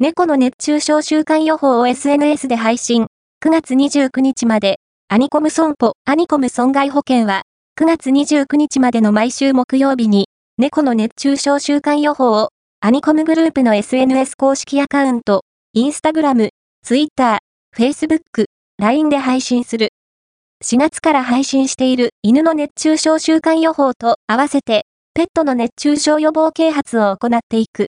猫の熱中症週間予報を SNS で配信。9月29日まで、アニコム損保、アニコム損害保険は、9月29日までの毎週木曜日に、猫の熱中症週間予報を、アニコムグループの SNS 公式アカウント、インスタグラム、ツイッター、フェイスブック、LINE で配信する。4月から配信している。犬の熱中症週間予報と合わせて、ペットの熱中症予防啓発を行っていく。